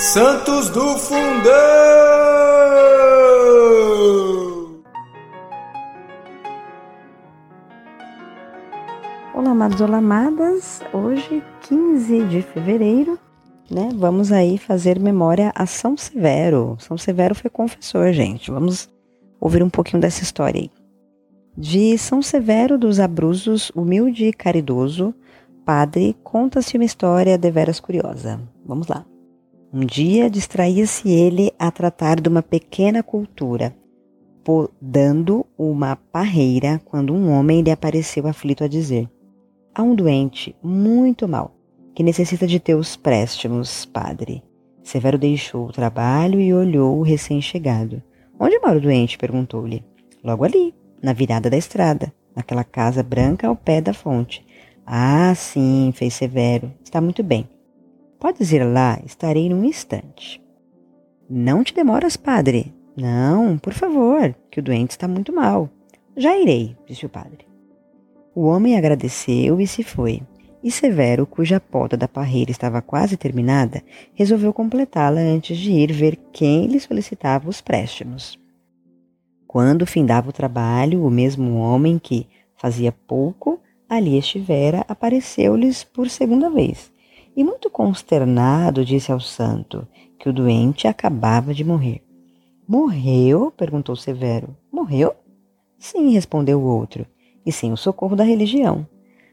Santos do Fundão! Olá, amados, olá, amadas. Hoje, 15 de fevereiro, né? Vamos aí fazer memória a São Severo. São Severo foi confessor, gente. Vamos ouvir um pouquinho dessa história aí. De São Severo dos Abruzos, humilde e caridoso, padre, conta-se uma história deveras curiosa. Vamos lá. Um dia distraía-se ele a tratar de uma pequena cultura, podando uma parreira, quando um homem lhe apareceu aflito a dizer: Há um doente muito mal, que necessita de teus préstimos, padre. Severo deixou o trabalho e olhou o recém-chegado. Onde mora o doente? perguntou-lhe. Logo ali, na virada da estrada, naquela casa branca ao pé da fonte. Ah, sim, fez Severo. Está muito bem. Podes ir lá, estarei num instante. Não te demoras, padre. Não, por favor, que o doente está muito mal. Já irei, disse o padre. O homem agradeceu e se foi. E Severo, cuja poda da parreira estava quase terminada, resolveu completá-la antes de ir ver quem lhe solicitava os préstimos. Quando findava o trabalho, o mesmo homem que, fazia pouco, ali estivera, apareceu-lhes por segunda vez e, muito consternado, disse ao santo que o doente acabava de morrer. Morreu? perguntou Severo. Morreu? Sim, respondeu o outro, e sem o socorro da religião.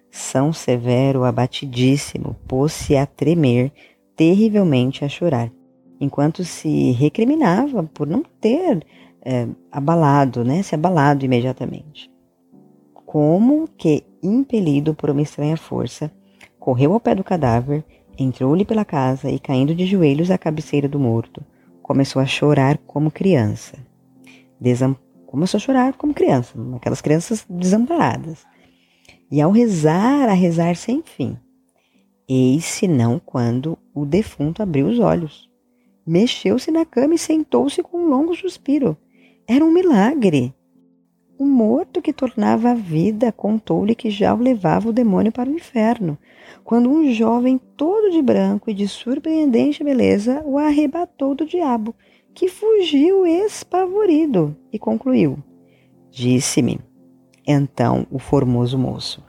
São Severo, abatidíssimo, pôs-se a tremer, terrivelmente a chorar, enquanto se recriminava por não ter é, abalado, né, se abalado imediatamente. Como que, impelido por uma estranha força, correu ao pé do cadáver, entrou-lhe pela casa e, caindo de joelhos à cabeceira do morto, começou a chorar como criança. Desam... Começou a chorar como criança, aquelas crianças desamparadas. E ao rezar, a rezar sem fim. Eis não quando o defunto abriu os olhos. Mexeu-se na cama e sentou-se com um longo suspiro. Era um milagre. O morto que tornava a vida contou-lhe que já o levava o demônio para o inferno, quando um jovem todo de branco e de surpreendente beleza o arrebatou do diabo, que fugiu espavorido e concluiu: Disse-me então o formoso moço: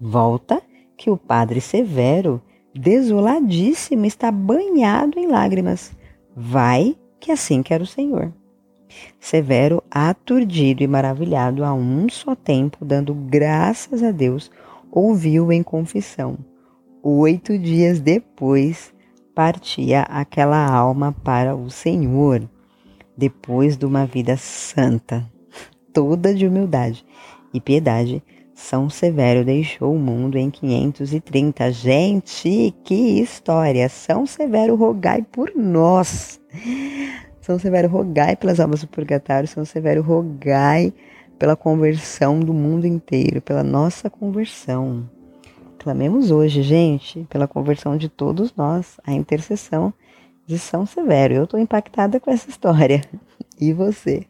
Volta, que o padre Severo, desoladíssimo, está banhado em lágrimas. Vai, que assim quer o Senhor. Severo, aturdido e maravilhado a um só tempo, dando graças a Deus, ouviu em confissão. Oito dias depois, partia aquela alma para o Senhor, depois de uma vida santa, toda de humildade e piedade. São Severo deixou o mundo em 530. Gente, que história! São Severo, rogai por nós. São Severo, rogai pelas almas do purgatório. São Severo, rogai pela conversão do mundo inteiro, pela nossa conversão. Clamemos hoje, gente, pela conversão de todos nós, a intercessão de São Severo. Eu estou impactada com essa história. E você?